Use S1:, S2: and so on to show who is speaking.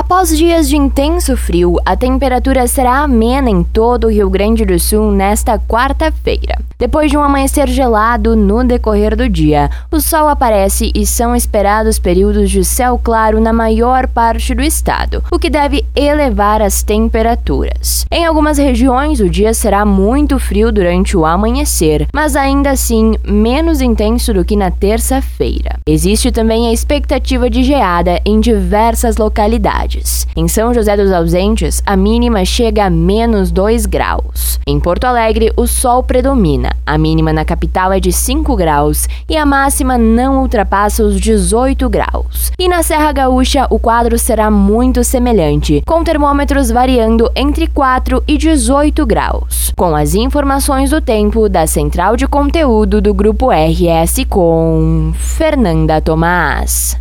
S1: Após dias de intenso frio, a temperatura será amena em todo o Rio Grande do Sul nesta quarta-feira. Depois de um amanhecer gelado no decorrer do dia, o sol aparece e são esperados períodos de céu claro na maior parte do estado, o que deve elevar as temperaturas. Em algumas regiões, o dia será muito frio durante o amanhecer, mas ainda assim menos intenso do que na terça-feira. Existe também a expectativa de geada em diversas localidades. Em São José dos Ausentes, a mínima chega a menos 2 graus. Em Porto Alegre, o sol predomina a mínima na capital é de 5 graus e a máxima não ultrapassa os 18 graus. E na Serra Gaúcha, o quadro será muito semelhante, com termômetros variando entre 4 e 18 graus. Com as informações do tempo da Central de Conteúdo do Grupo RS com Fernanda Tomás.